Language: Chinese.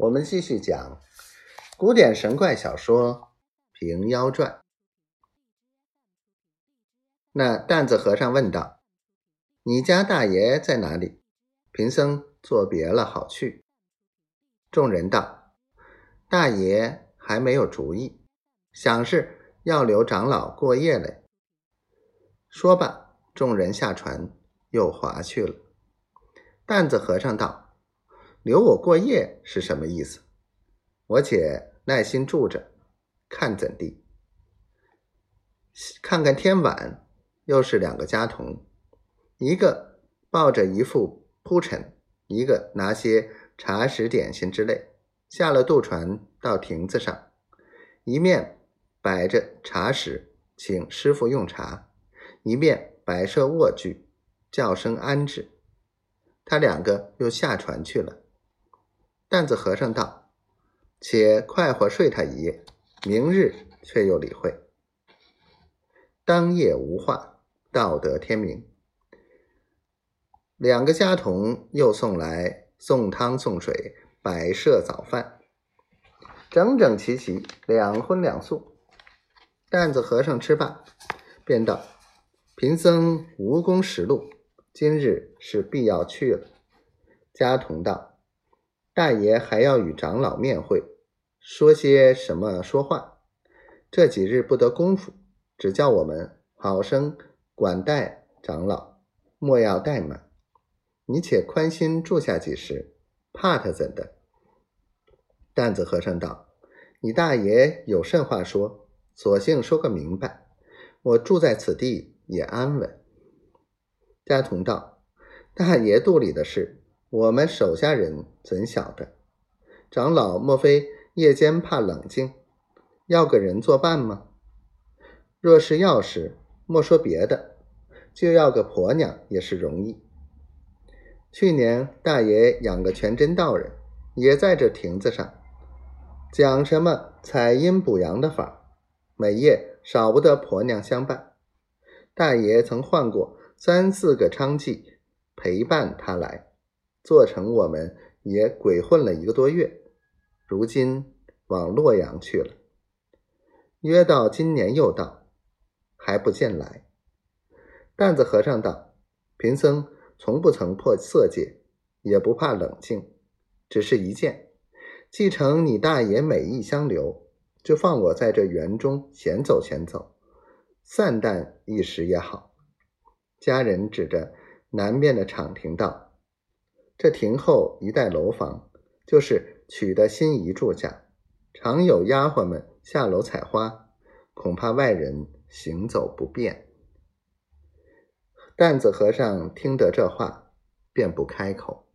我们继续讲古典神怪小说《平妖传》。那担子和尚问道：“你家大爷在哪里？”贫僧作别了，好去。众人道：“大爷还没有主意，想是要留长老过夜嘞。”说罢，众人下船，又划去了。担子和尚道：“留我过夜是什么意思？我且耐心住着，看怎地。看看天晚，又是两个家童，一个抱着一副铺陈，一个拿些茶食点心之类，下了渡船到亭子上，一面摆着茶食，请师傅用茶，一面摆设卧具，叫声安置。”他两个又下船去了。担子和尚道：“且快活睡他一夜，明日却又理会。”当夜无话，到得天明，两个家童又送来送汤送水，摆设早饭，整整齐齐，两荤两素。担子和尚吃罢，便道：“贫僧无功实禄。”今日是必要去了。家童道：“大爷还要与长老面会，说些什么说话？这几日不得功夫，只叫我们好生管待长老，莫要怠慢。你且宽心住下几时，怕他怎的？”担子和尚道：“你大爷有甚话说，索性说个明白。我住在此地也安稳。”家童道：“大爷肚里的事，我们手下人怎晓得？长老莫非夜间怕冷静，要个人作伴吗？若是要时，莫说别的，就要个婆娘也是容易。去年大爷养个全真道人，也在这亭子上，讲什么采阴补阳的法，每夜少不得婆娘相伴。大爷曾换过。”三四个娼妓陪伴他来，做成我们也鬼混了一个多月，如今往洛阳去了。约到今年又到，还不见来。担子和尚道：“贫僧从不曾破色戒，也不怕冷静，只是一见，既承你大爷美意相留，就放我在这园中闲走闲走，散淡一时也好。”家人指着南边的场亭道：“这亭后一带楼房，就是娶的心仪住下，常有丫鬟们下楼采花，恐怕外人行走不便。”担子和尚听得这话，便不开口。